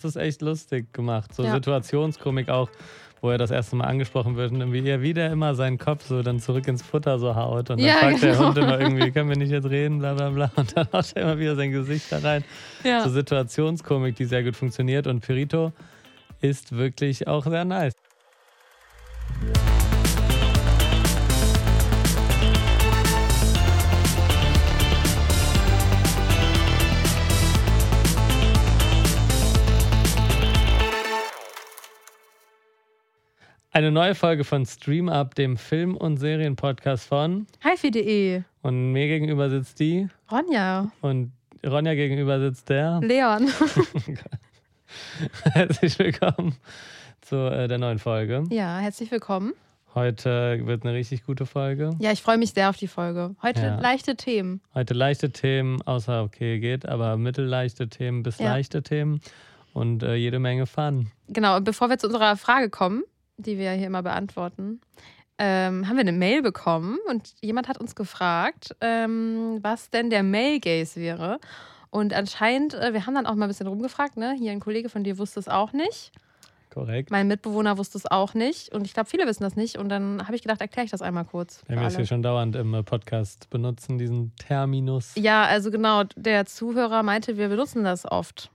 Das ist echt lustig gemacht. So Ja. Situationskomik auch, wo er das erste Mal angesprochen wird und wie er wieder immer seinen Kopf so dann zurück ins Futter so haut. Und dann Ja, fragt der genau. Hund immer irgendwie, können wir nicht jetzt reden, bla bla bla. Und dann haut er immer wieder sein Gesicht da rein. Ja. So Situationskomik, die sehr gut funktioniert. Und Perito ist wirklich auch sehr nice. Eine neue Folge von Stream Up, dem Film- und Serienpodcast von. HiFi.de. Und mir gegenüber sitzt die Ronja. und Ronja gegenüber sitzt der. Leon. Herzlich willkommen zu äh, der neuen Folge. Ja, herzlich willkommen. Heute wird eine richtig gute Folge. Ja, ich freue mich sehr auf die Folge. Heute Ja. leichte Themen. Heute leichte Themen, außer okay geht, aber mittelleichte Themen bis Ja. leichte Themen und äh, jede Menge Fun. Genau, und bevor wir zu unserer Frage kommen, die wir ja hier immer beantworten, ähm, haben wir eine Mail bekommen und jemand hat uns gefragt, ähm, was denn der Male Gaze wäre. Und anscheinend, äh, wir haben dann auch mal ein bisschen rumgefragt, ne? Hier ein Kollege von dir wusste es auch nicht. Korrekt. Mein Mitbewohner wusste es auch nicht. Und ich glaube, viele wissen das nicht. Und dann habe ich gedacht, erkläre ich das einmal kurz. Wenn wir es hier schon dauernd im äh, Podcast benutzen, diesen Terminus. Ja, also genau, der Zuhörer meinte, wir benutzen das oft.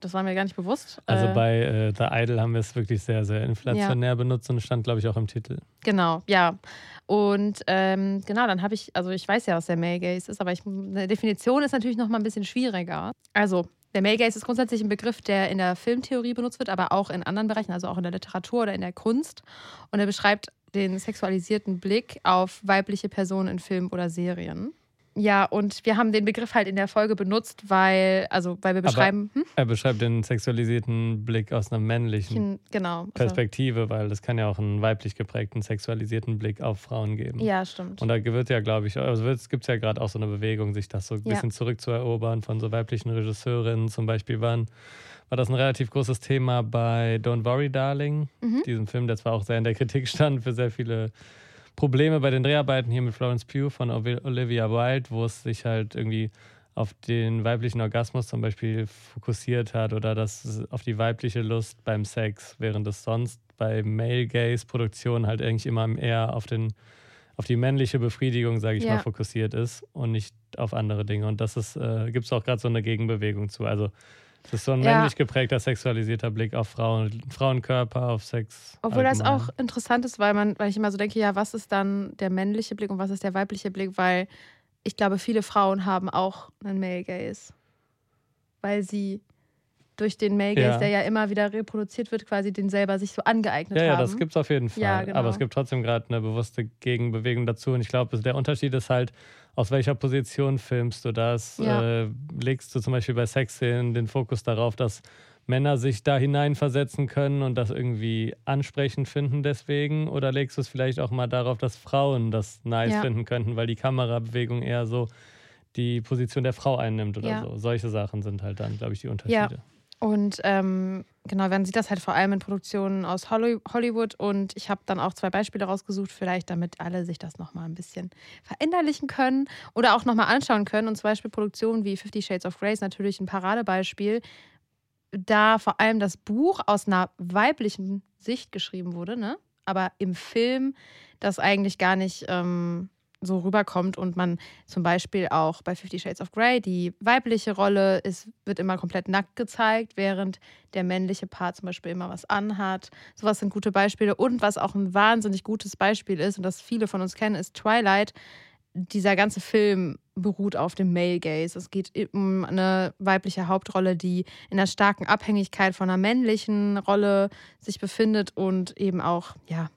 Das war mir gar nicht bewusst. Also Äh, bei äh, The Idol haben wir es wirklich sehr, sehr inflationär benutzt und stand, glaube ich, auch im Titel. Genau, ja. Und ähm, genau, dann habe ich, also ich weiß ja, was der Male Gaze ist, aber ich, eine Definition ist natürlich noch mal ein bisschen schwieriger. Also, der Male Gaze ist grundsätzlich ein Begriff, der in der Filmtheorie benutzt wird, aber auch in anderen Bereichen, also auch in der Literatur oder in der Kunst. Und er beschreibt den sexualisierten Blick auf weibliche Personen in Filmen oder Serien. Ja, und wir haben den Begriff halt in der Folge benutzt, weil, also weil wir beschreiben, hm? Er beschreibt den sexualisierten Blick aus einer männlichen genau. Also, Perspektive, weil es kann ja auch einen weiblich geprägten, sexualisierten Blick auf Frauen geben. ja, stimmt. Und da wird ja, glaube ich, also gibt es ja gerade auch so eine Bewegung, sich das so ein Ja. bisschen zurückzuerobern von so weiblichen Regisseurinnen. Zum Beispiel waren, war das ein relativ großes Thema bei Don't Worry Darling, Mhm. diesem Film, der zwar auch sehr in der Kritik stand für sehr viele Probleme bei den Dreharbeiten hier mit Florence Pugh von Olivia Wilde, wo es sich halt irgendwie auf den weiblichen Orgasmus zum Beispiel fokussiert hat oder das auf die weibliche Lust beim Sex, während es sonst bei Male Gaze Produktionen halt eigentlich immer eher auf den auf die männliche Befriedigung, sage ich Ja. mal, fokussiert ist und nicht auf andere Dinge. Und das ist, äh, gibt es auch gerade so eine Gegenbewegung zu. Also es ist so ein Ja. männlich geprägter, sexualisierter Blick auf Frauen, Frauenkörper, auf Sex. Obwohl das allgemein. auch interessant ist, weil man, weil ich immer so denke, ja, was ist dann der männliche Blick und was ist der weibliche Blick? Weil ich glaube, viele Frauen haben auch einen Male Gaze. Weil sie durch den Male Gaze, Ja. der ja immer wieder reproduziert wird, quasi den selber sich so angeeignet Ja, ja, haben. das gibt es auf jeden Fall. Ja, genau. Aber es gibt trotzdem gerade eine bewusste Gegenbewegung dazu. Und ich glaube, der Unterschied ist halt, aus welcher Position filmst du das? Ja. Äh, legst du zum Beispiel bei Sexszenen den Fokus darauf, dass Männer sich da hineinversetzen können und das irgendwie ansprechend finden deswegen? Oder legst du es vielleicht auch mal darauf, dass Frauen das nice Ja. finden könnten, weil die Kamerabewegung eher so die Position der Frau einnimmt oder Ja. so? Solche Sachen sind halt dann, glaube ich, die Unterschiede. Und ähm, genau, man sieht das halt vor allem in Produktionen aus Holly Hollywood. Und ich habe dann auch zwei Beispiele rausgesucht, vielleicht damit alle sich das nochmal ein bisschen verinnerlichen können oder auch nochmal anschauen können. Und zum Beispiel Produktionen wie Fifty Shades of Grey ist natürlich ein Paradebeispiel, da vor allem das Buch aus einer weiblichen Sicht geschrieben wurde, ne? aber im Film das eigentlich gar nicht ähm, so rüberkommt und man zum Beispiel auch bei Fifty Shades of Grey die weibliche Rolle ist, wird immer komplett nackt gezeigt, während der männliche Part zum Beispiel immer was anhat. Sowas sind gute Beispiele. Und was auch ein wahnsinnig gutes Beispiel ist und das viele von uns kennen, ist Twilight. Dieser ganze Film beruht auf dem Male Gaze. Es geht um eine weibliche Hauptrolle, die in einer starken Abhängigkeit von einer männlichen Rolle sich befindet und eben auch, ja,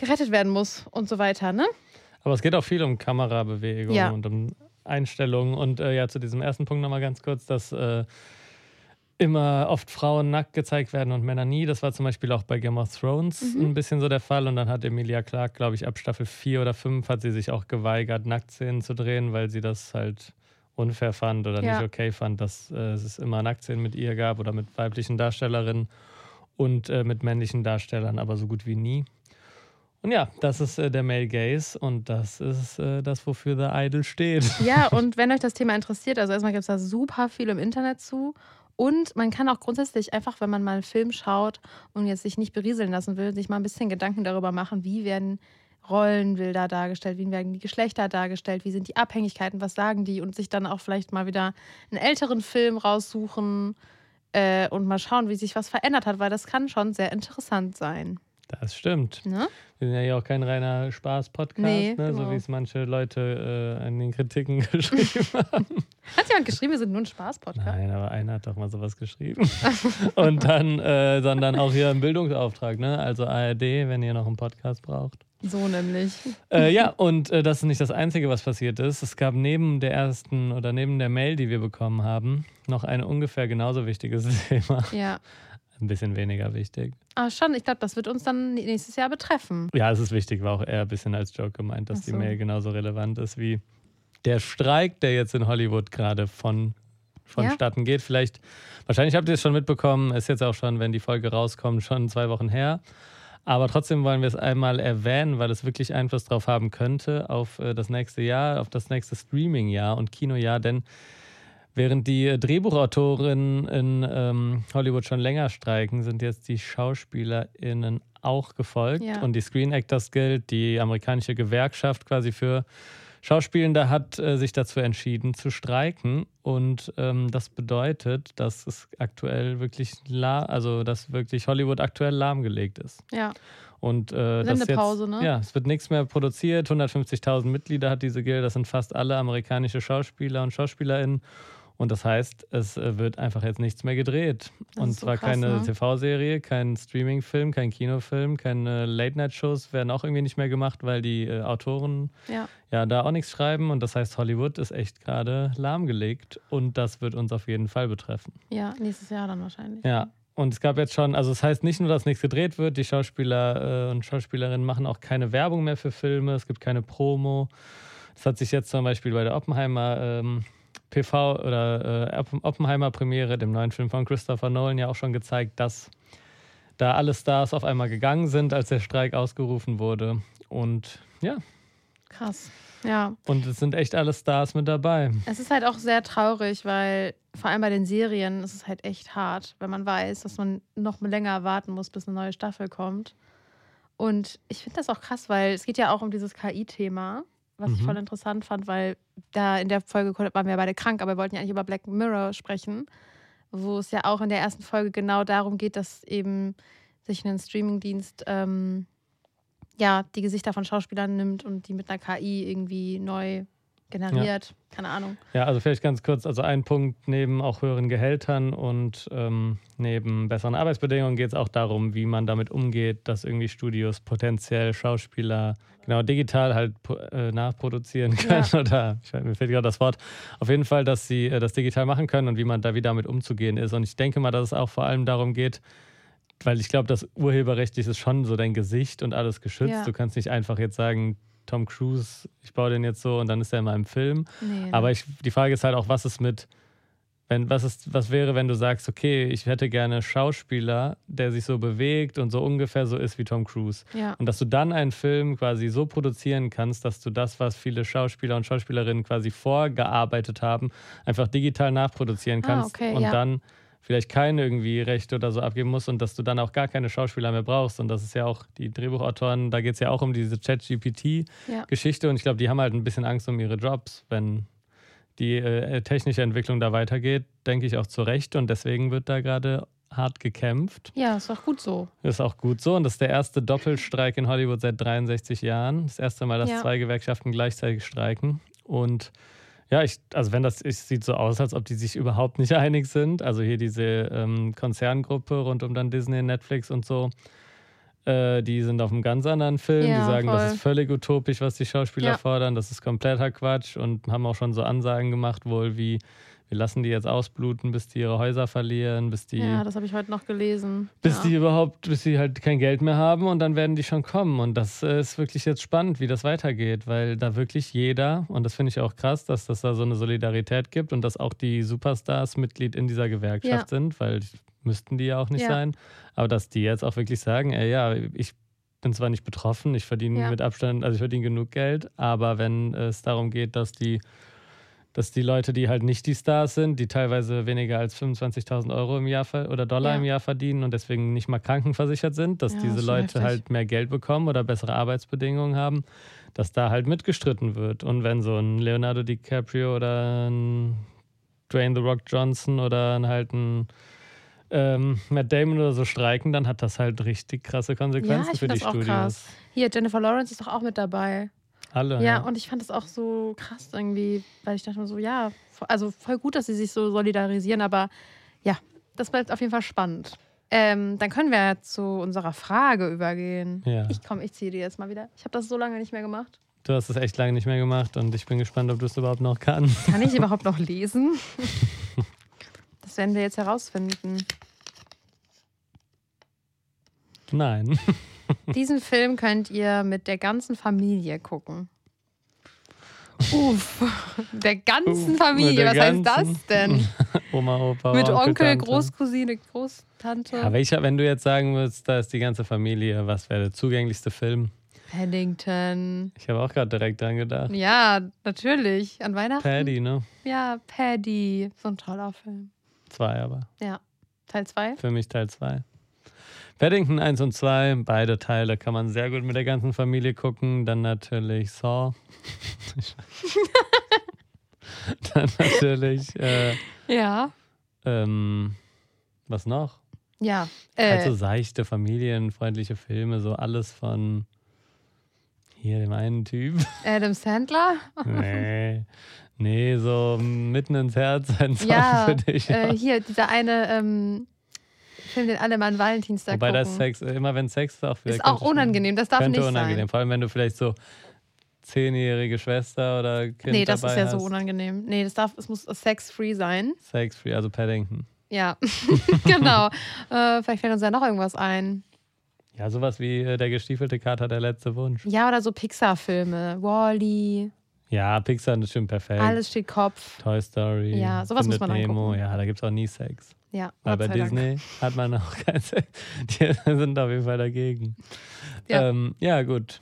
gerettet werden muss und so weiter, ne? Aber es geht auch viel um Kamerabewegung Ja. und um Einstellungen. Und äh, ja, zu diesem ersten Punkt nochmal ganz kurz, dass äh, immer oft Frauen nackt gezeigt werden und Männer nie. Das war zum Beispiel auch bei Game of Thrones Mhm. ein bisschen so der Fall. Und dann hat Emilia Clarke, glaube ich, ab Staffel 4 oder 5 hat sie sich auch geweigert, Nacktszenen zu drehen, weil sie das halt unfair fand oder Ja. nicht okay fand, dass äh, es immer Nacktszenen mit ihr gab oder mit weiblichen Darstellerinnen und äh, mit männlichen Darstellern, aber so gut wie nie. Und ja, das ist äh, der Male Gaze und das ist äh, das, wofür The Idol steht. Ja, und wenn euch das Thema interessiert, also erstmal gibt es da super viel im Internet zu. Und man kann auch grundsätzlich einfach, wenn man mal einen Film schaut und jetzt sich nicht berieseln lassen will, sich mal ein bisschen Gedanken darüber machen, wie werden Rollenbilder dargestellt, wie werden die Geschlechter dargestellt, wie sind die Abhängigkeiten, was sagen die und sich dann auch vielleicht mal wieder einen älteren Film raussuchen äh, und mal schauen, wie sich was verändert hat, weil das kann schon sehr interessant sein. Das stimmt. Ne? Wir sind ja hier auch kein reiner Spaß-Podcast, Nee, ne? so genau. wie es manche Leute äh, in den Kritiken geschrieben haben. Hat jemand geschrieben, wir sind nur ein Spaß-Podcast? Nein, aber einer hat doch mal sowas geschrieben. Und dann, äh, sondern auch hier im Bildungsauftrag, ne? Also ARD, wenn ihr noch einen Podcast braucht. So nämlich. Äh, ja, und äh, das ist nicht das Einzige, was passiert ist. Es gab neben der ersten oder neben der Mail, die wir bekommen haben, noch ein ungefähr genauso wichtiges Thema. Ja. Ein bisschen weniger wichtig. Ah, schon, ich glaube, das wird uns dann nächstes Jahr betreffen. Ja, es ist wichtig, war auch eher ein bisschen als Joke gemeint, dass Ach die so. Mail genauso relevant ist wie der Streik, der jetzt in Hollywood gerade von vonstatten geht. Vielleicht, wahrscheinlich habt ihr es schon mitbekommen, ist jetzt auch schon, wenn die Folge rauskommt, schon zwei Wochen her. Aber trotzdem wollen wir es einmal erwähnen, weil es wirklich Einfluss darauf haben könnte, auf äh, das nächste Jahr, auf das nächste Streaming-Jahr und Kinojahr. Denn während die Drehbuchautorinnen in ähm, Hollywood schon länger streiken, sind jetzt die SchauspielerInnen auch gefolgt. Ja. Und die Screen Actors Guild, die amerikanische Gewerkschaft quasi für Schauspielende, hat äh, sich dazu entschieden zu streiken. Und ähm, das bedeutet, dass es aktuell wirklich, la also dass wirklich Hollywood aktuell lahmgelegt ist. Ja. Und äh, das jetzt, Sendepause, ne? Ja, es wird nichts mehr produziert. 150.000 Mitglieder hat diese Guild. Das sind fast alle amerikanische Schauspieler und Schauspielerinnen. Und das heißt, es äh, wird einfach jetzt nichts mehr gedreht. Das und so zwar krass, keine ne? TV-Serie, kein Streaming-Film, kein Kinofilm, keine Late-Night-Shows werden auch irgendwie nicht mehr gemacht, weil die äh, Autoren Ja. ja da auch nichts schreiben. Und das heißt, Hollywood ist echt gerade lahmgelegt. Und das wird uns auf jeden Fall betreffen. Ja, nächstes Jahr dann wahrscheinlich. Ja, und es gab jetzt schon, also es heißt nicht nur, dass nichts gedreht wird, die Schauspieler äh, und Schauspielerinnen machen auch keine Werbung mehr für Filme, es gibt keine Promo. Das hat sich jetzt zum Beispiel bei der Oppenheimer ähm, PV oder äh, Oppen- Oppenheimer-Premiere, dem neuen Film von Christopher Nolan, ja auch schon gezeigt, dass da alle Stars auf einmal gegangen sind, als der Streik ausgerufen wurde. Und ja, Krass. Ja. und es sind echt alle Stars mit dabei. Es ist halt auch sehr traurig, weil vor allem bei den Serien ist es halt echt hart, wenn man weiß, dass man noch länger warten muss, bis eine neue Staffel kommt. Und ich finde das auch krass, weil es geht ja auch um dieses KI-Thema, was ich Mhm. voll interessant fand, weil da in der Folge waren wir beide krank, aber wir wollten ja eigentlich über Black Mirror sprechen, wo es ja auch in der ersten Folge genau darum geht, dass eben sich ein Streamingdienst ähm, ja die Gesichter von Schauspielern nimmt und die mit einer KI irgendwie neu generiert. Keine Ahnung. Ja, also vielleicht ganz kurz, also ein Punkt neben auch höheren Gehältern und ähm, neben besseren Arbeitsbedingungen geht es auch darum, wie man damit umgeht, dass irgendwie Studios potenziell Schauspieler genau digital halt äh, nachproduzieren können oder ich weiß, mir fehlt gerade das Wort. Auf jeden Fall, dass sie äh, das digital machen können und wie man da wieder damit umzugehen ist. Und ich denke mal, dass es auch vor allem darum geht, weil ich glaube, das urheberrechtlich ist schon so dein Gesicht und alles geschützt. Ja. Du kannst nicht einfach jetzt sagen, Tom Cruise, ich baue den jetzt so und dann ist er in meinem Film. Nee, ne? Aber ich, die Frage ist halt auch, was ist mit, wenn, was, ist, was wäre, wenn du sagst, okay, ich hätte gerne Schauspieler, der sich so bewegt und so ungefähr so ist wie Tom Cruise. ja. Und dass du dann einen Film quasi so produzieren kannst, dass du das, was viele Schauspieler und Schauspielerinnen quasi vorgearbeitet haben, einfach digital nachproduzieren Ah, kannst okay, und ja. dann vielleicht keine irgendwie Rechte oder so abgeben musst und dass du dann auch gar keine Schauspieler mehr brauchst. Und das ist ja auch die Drehbuchautoren, da geht es ja auch um diese Chat-GPT-Geschichte Ja. und ich glaube, die haben halt ein bisschen Angst um ihre Jobs, wenn die äh, technische Entwicklung da weitergeht, denke ich auch zu Recht und deswegen wird da gerade hart gekämpft. ja, ist doch gut so. Ist auch gut so. Und das ist der erste Doppelstreik in Hollywood seit 63 Jahren. Das erste Mal, dass Ja. zwei Gewerkschaften gleichzeitig streiken. Und ja, ich, also wenn das, es sieht so aus, als ob die sich überhaupt nicht einig sind. Also hier diese ähm, Konzerngruppe rund um dann Disney, Netflix und so. Äh, die sind auf einem ganz anderen Film. Ja, die sagen, das voll. ist völlig utopisch, was die Schauspieler Ja. fordern. Das ist kompletter Quatsch und haben auch schon so Ansagen gemacht, wohl wie, wir lassen die jetzt ausbluten, bis die ihre Häuser verlieren, bis die Ja, das habe ich heute noch gelesen. bis ja. die überhaupt, bis sie halt kein Geld mehr haben und dann werden die schon kommen. Und das äh, ist wirklich jetzt spannend, wie das weitergeht, weil da wirklich jeder, und das finde ich auch krass, dass das da so eine Solidarität gibt und dass auch die Superstars Mitglied in dieser Gewerkschaft Ja. sind, weil müssten die ja auch nicht Ja. sein. Aber dass die jetzt auch wirklich sagen, ey, ja, ich bin zwar nicht betroffen, ich verdiene mit Abstand, also ich verdiene genug Geld, aber wenn es darum geht, dass die dass die Leute, die halt nicht die Stars sind, die teilweise weniger als 25.000 Euro im Jahr oder Dollar Ja. im Jahr verdienen und deswegen nicht mal krankenversichert sind, dass Ja, diese Leute heftig. halt mehr Geld bekommen oder bessere Arbeitsbedingungen haben, dass da halt mitgestritten wird. Und wenn so ein Leonardo DiCaprio oder ein Dwayne The Rock Johnson oder ein halt ein ähm, Matt Damon oder so streiken, dann hat das halt richtig krasse Konsequenzen Ja, ich für die das auch Studios. krass. Hier, Jennifer Lawrence ist doch auch mit dabei. Alle. Ja, und ich fand das auch so krass irgendwie, weil ich dachte mir so, ja, also voll gut, dass sie sich so solidarisieren, aber ja, das bleibt auf jeden Fall spannend. Ähm, dann können wir ja zu unserer Frage übergehen. Ja. Ich komm, ich ziehe die jetzt mal wieder. Ich habe das so lange nicht mehr gemacht. Du hast es echt lange nicht mehr gemacht und ich bin gespannt, ob du es überhaupt noch kannst. Kann ich überhaupt noch lesen? Das werden wir jetzt herausfinden. Nein. Diesen Film könnt ihr mit der ganzen Familie gucken. Uff, der ganzen Uff, Familie. der Was heißt ganzen- das denn? Oma, Opa, mit Onkel, Tante. Großcousine, Großtante. Ja, welcher, wenn du jetzt sagen würdest, da ist die ganze Familie, was wäre der zugänglichste Film? Paddington. Ich habe auch gerade direkt dran gedacht. Ja, natürlich. An Weihnachten. Paddy, ne? Ja, Paddy. So ein toller Film. Zwei aber. Ja. Teil 2. Für mich Teil 2. Paddington 1 und 2, beide Teile kann man sehr gut mit der ganzen Familie gucken. Dann natürlich Saw. Dann natürlich, äh, Ja. ähm, was noch? Ja. Halt Äh, so seichte, familienfreundliche Filme, so alles von hier dem einen Typ. Adam Sandler. Nee, nee, so mitten ins Herz ein Song Ja, für dich. Äh, hier, dieser eine ähm, Film, den alle mal an Valentinstag Wobei gucken. das Sex, äh, immer wenn Sex ist, auch wieder ist auch unangenehm. Das darf nicht unangenehm. sein. Vor allem, wenn du vielleicht so zehnjährige Schwester oder Kind Nee, das dabei ist ja hast. so unangenehm. Nee, das darf, es muss sex-free sein. Sex-free, also Paddington. Ja, genau. Äh, vielleicht fällt uns ja noch irgendwas ein. Ja, sowas wie äh, der gestiefelte Kater, der letzte Wunsch. Ja, oder so Pixar-Filme. Wall-E, Ja, Pixar ist schon perfekt. alles steht Kopf. Toy Story. Ja, sowas muss Findet man Nemo. angucken. Ja, da gibt es auch nie Sex. Ja, Weil bei sei Dank. Disney hat man auch kein Sex. Die sind auf jeden Fall dagegen. Ja. Ähm, ja gut.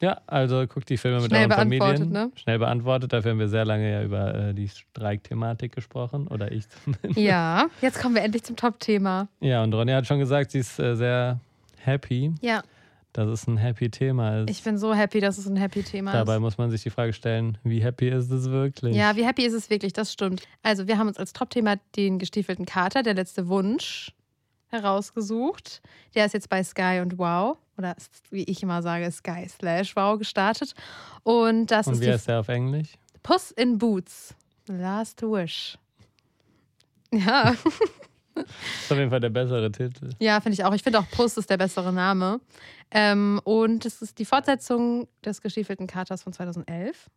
Ja, also guckt die Filme mit Schnell euren beantwortet, Familien. ne? Schnell beantwortet. Dafür haben wir sehr lange ja über äh, die Streikthematik gesprochen. Oder ich zumindest. Ja, jetzt kommen wir endlich zum Top-Thema. Ja, und Ronja hat schon gesagt, sie ist äh, sehr happy, Ja, dass es ein happy Thema ist. ich bin so happy, dass es ein Happy-Thema Dabei ist. muss man sich die Frage stellen, wie happy ist es wirklich? Ja, wie happy ist es wirklich? Das stimmt. Also, wir haben uns als Top-Thema den gestiefelten Kater, der letzte Wunsch, herausgesucht. Der ist jetzt bei Sky und Wow, oder wie ich immer sage, Sky slash Wow gestartet. Und das und ist wie heißt der auf Englisch? Puss in Boots. Last Wish. Ja, ist auf jeden Fall der bessere Titel. ja, finde ich auch. Ich finde auch Puss ist der bessere Name. Ähm, und es ist die Fortsetzung des gestiefelten Katers von 2011.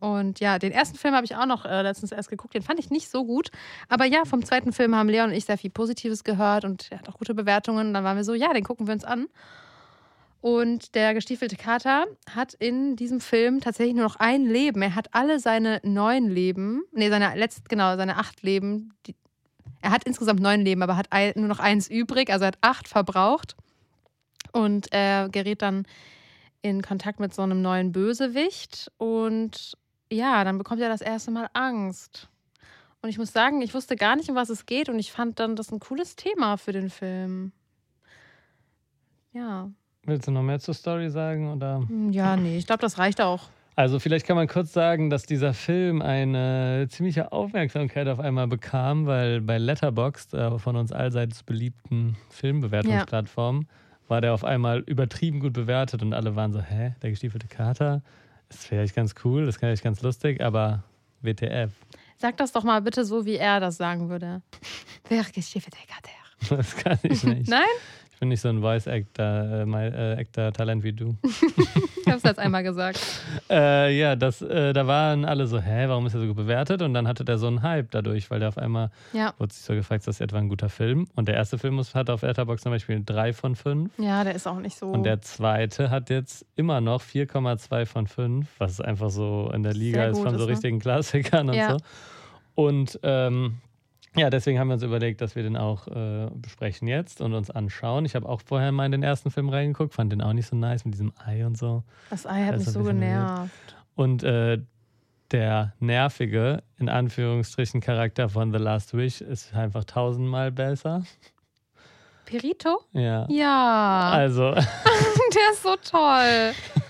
Und ja, den ersten Film habe ich auch noch äh, letztens erst geguckt. Den fand ich nicht so gut. Aber ja, vom zweiten Film haben Leon und ich sehr viel Positives gehört und er hat auch gute Bewertungen. Und dann waren wir so, ja, den gucken wir uns an. Und der gestiefelte Kater hat in diesem Film tatsächlich nur noch ein Leben. Er hat alle seine neun Leben, nee, seine letzt, genau, seine acht Leben. Die, er hat insgesamt neun Leben, aber hat ein, nur noch eins übrig, also er hat acht verbraucht. Und er gerät dann in Kontakt mit so einem neuen Bösewicht. Und ja, dann bekommt er das erste Mal Angst. Und ich muss sagen, ich wusste gar nicht, um was es geht. Und ich fand dann das ein cooles Thema für den Film. Ja. Willst du noch mehr zur Story sagen? Oder? Ja, nee, ich glaube, das reicht auch. Also vielleicht kann man kurz sagen, dass dieser Film eine ziemliche Aufmerksamkeit auf einmal bekam, weil bei Letterboxd, äh, von uns allseits beliebten Filmbewertungsplattformen, war der auf einmal übertrieben gut bewertet und alle waren so, hä, der gestiefelte Kater? Ist vielleicht ganz cool, das ist vielleicht ganz lustig, aber WTF. Sag das doch mal bitte so, wie er das sagen würde. Wer gestiefelte Kater? Das kann ich nicht. Nein? Ich bin nicht so ein Voice-Actor, äh, äh, wie du. Ich habe es jetzt einmal gesagt. Äh, ja, das, äh, da waren alle so, hä, warum ist er so gut bewertet? Und dann hatte der so einen Hype dadurch, weil der auf einmal Ja. wurde sich so gefragt, ist das etwa ein guter Film? Und der erste Film hat auf Letterboxd zum Beispiel drei von fünf. Ja, der ist auch nicht so. Und der zweite hat jetzt immer noch 4,2 von 5, was einfach so in der Liga ist von so ist, ne? richtigen Klassikern und Ja. so. Und ähm, ja, deswegen haben wir uns überlegt, dass wir den auch äh, besprechen jetzt und uns anschauen. Ich habe auch vorher mal in den ersten Film reingeguckt, fand den auch nicht so nice mit diesem Ei und so. das Ei hat Das mich so genervt. Und äh, der nervige, in Anführungsstrichen, Charakter von The Last Wish ist einfach tausendmal besser. Perito? Ja. Ja. Also, Der ist so toll.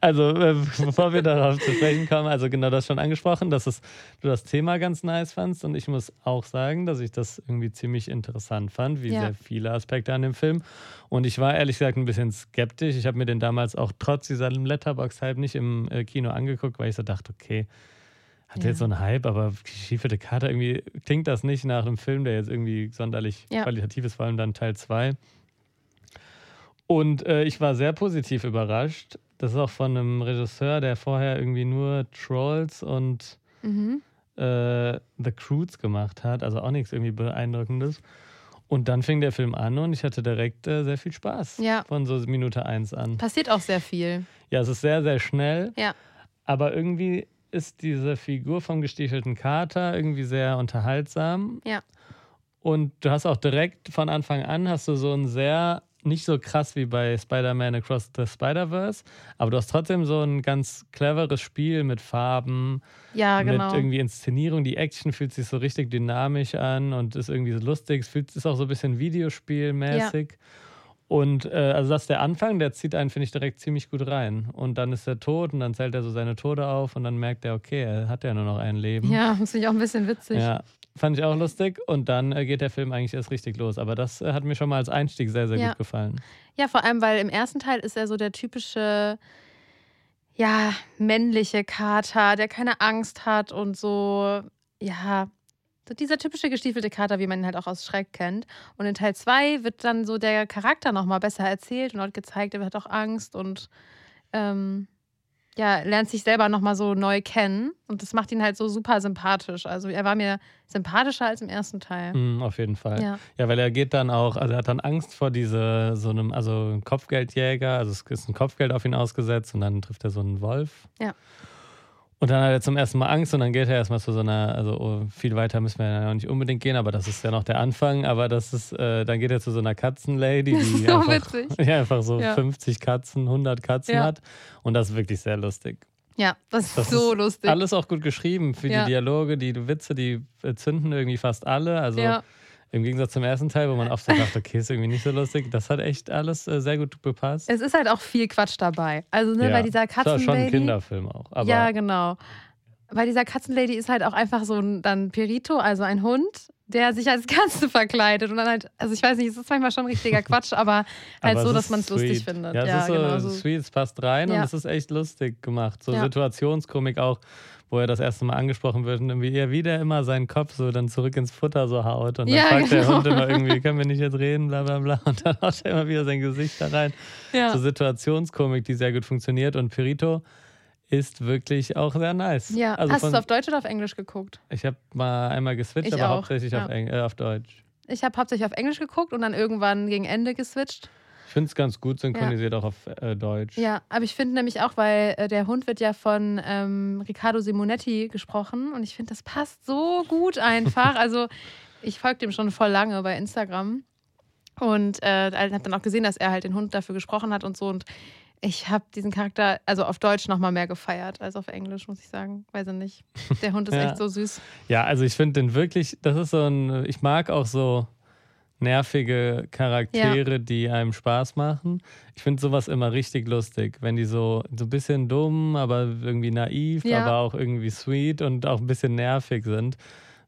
also äh, bevor wir darauf zu sprechen kommen, also genau das schon angesprochen, dass es, du das Thema ganz nice fandst und ich muss auch sagen, dass ich das irgendwie ziemlich interessant fand, wie Ja. sehr viele Aspekte an dem Film. Und ich war ehrlich gesagt ein bisschen skeptisch. Ich habe mir den damals auch trotz dieser Letterbox-Hype nicht im äh, Kino angeguckt, weil ich so dachte, okay, hat Ja. jetzt so einen Hype, aber geschiefelte Karte, irgendwie klingt das nicht nach einem Film, der jetzt irgendwie sonderlich Ja. qualitativ ist, vor allem dann Teil 2. Und äh, ich war sehr positiv überrascht. Das ist auch von einem Regisseur, der vorher irgendwie nur Trolls und Mhm. äh, The Croods gemacht hat, also auch nichts irgendwie Beeindruckendes. Und dann fing der Film an und ich hatte direkt äh, sehr viel Spaß Ja. von so Minute 1 an. Passiert auch sehr viel. Ja, es ist sehr, sehr schnell. Ja. Aber irgendwie ist diese Figur vom gestiefelten Kater irgendwie sehr unterhaltsam. Ja. Und du hast auch direkt von Anfang an hast du so ein sehr, nicht so krass wie bei Spider-Man Across the Spider-Verse, aber du hast trotzdem so ein ganz cleveres Spiel mit Farben, Ja, genau. mit irgendwie Inszenierung. Die Action fühlt sich so richtig dynamisch an und ist irgendwie so lustig. Es fühlt, ist auch so ein bisschen Videospielmäßig. Und äh, also das ist der Anfang, der zieht einen, finde ich, direkt ziemlich gut rein. Und dann ist er tot und dann zählt er so seine Tode auf und dann merkt er, okay, er hat ja nur noch ein Leben. ja, das finde ich auch ein bisschen witzig. Ja, fand ich auch lustig. Und dann äh, geht der Film eigentlich erst richtig los. Aber das äh, hat mir schon mal als Einstieg sehr, sehr Ja. gut gefallen. Ja, vor allem, weil im ersten Teil ist er so der typische, ja, männliche Kater, der keine Angst hat und so, ja, so dieser typische gestiefelte Kater, wie man ihn halt auch aus Schreck kennt. Und in Teil 2 wird dann so der Charakter nochmal besser erzählt und dort gezeigt, er hat auch Angst und ähm, ja, lernt sich selber nochmal so neu kennen. Und das macht ihn halt so super sympathisch. Also er war mir sympathischer als im ersten Teil. Mhm, auf jeden Fall. Ja. Ja, weil er geht dann auch, also er hat dann Angst vor diese, so einem, also Kopfgeldjäger, also es ist ein Kopfgeld auf ihn ausgesetzt und dann trifft er so einen Wolf. Ja. Und dann hat er zum ersten Mal Angst und dann geht er erstmal zu so einer, also oh, viel weiter müssen wir ja noch nicht unbedingt gehen, aber das ist ja noch der Anfang, aber das ist, äh, dann geht er zu so einer Katzenlady, die So einfach, witzig. die einfach so Ja. 50 Katzen, 100 Katzen Ja. hat und das ist wirklich sehr lustig. Ja, das ist Das so ist lustig. Alles auch gut geschrieben für Ja. die Dialoge, die Witze, die äh, zünden irgendwie fast alle, also ja. Im Gegensatz zum ersten Teil, wo man oft so dachte, okay, ist irgendwie nicht so lustig. Das hat echt alles äh, sehr gut gepasst. Es ist halt auch viel Quatsch dabei. Also, ne, Ja. bei dieser Das war schon ein Katzenlady. Kinderfilm auch. Ja, genau. Bei dieser Katzenlady ist halt auch einfach so ein dann Perito, also ein Hund, der sich als Katze verkleidet. Und dann halt, also ich weiß nicht, es ist manchmal schon richtiger Quatsch, aber halt aber so, dass man es lustig findet. Ja, es ist so genau. So. sweet, es passt rein und Ja. es ist echt lustig gemacht. So Ja. Situationskomik auch, wo er das erste Mal angesprochen wird und wie er wieder immer seinen Kopf so dann zurück ins Futter so haut. Und dann Ja, fragt der genau. Hund immer irgendwie, können wir nicht jetzt reden, bla bla bla. Und dann haut er immer wieder sein Gesicht da rein. Ja. So Situationskomik, die sehr gut funktioniert. Und Perito ist wirklich auch sehr nice. ja. Also Hast du es auf Deutsch oder auf Englisch geguckt? Ich habe mal einmal geswitcht, Ich aber auch, hauptsächlich ja. auf, äh, auf Deutsch. Ich habe hauptsächlich auf Englisch geguckt und dann irgendwann gegen Ende geswitcht. Ich finde es ganz gut synchronisiert auch auf äh, Deutsch. Ja, aber ich finde nämlich auch, weil äh, der Hund wird ja von ähm, Riccardo Simonetti gesprochen und ich finde, das passt so gut einfach. also ich folge dem schon voll lange bei Instagram und äh, habe dann auch gesehen, dass er halt den Hund dafür gesprochen hat und so und ich habe diesen Charakter also auf Deutsch noch mal mehr gefeiert als auf Englisch, muss ich sagen. Weiß ich nicht. Der Hund ist Ja. echt so süß. Ja, also ich finde den wirklich, das ist so ein, ich mag auch so nervige Charaktere, die einem Spaß machen. Ich finde sowas immer richtig lustig, wenn die so, so ein bisschen dumm, aber irgendwie naiv, Ja. aber auch irgendwie sweet und auch ein bisschen nervig sind.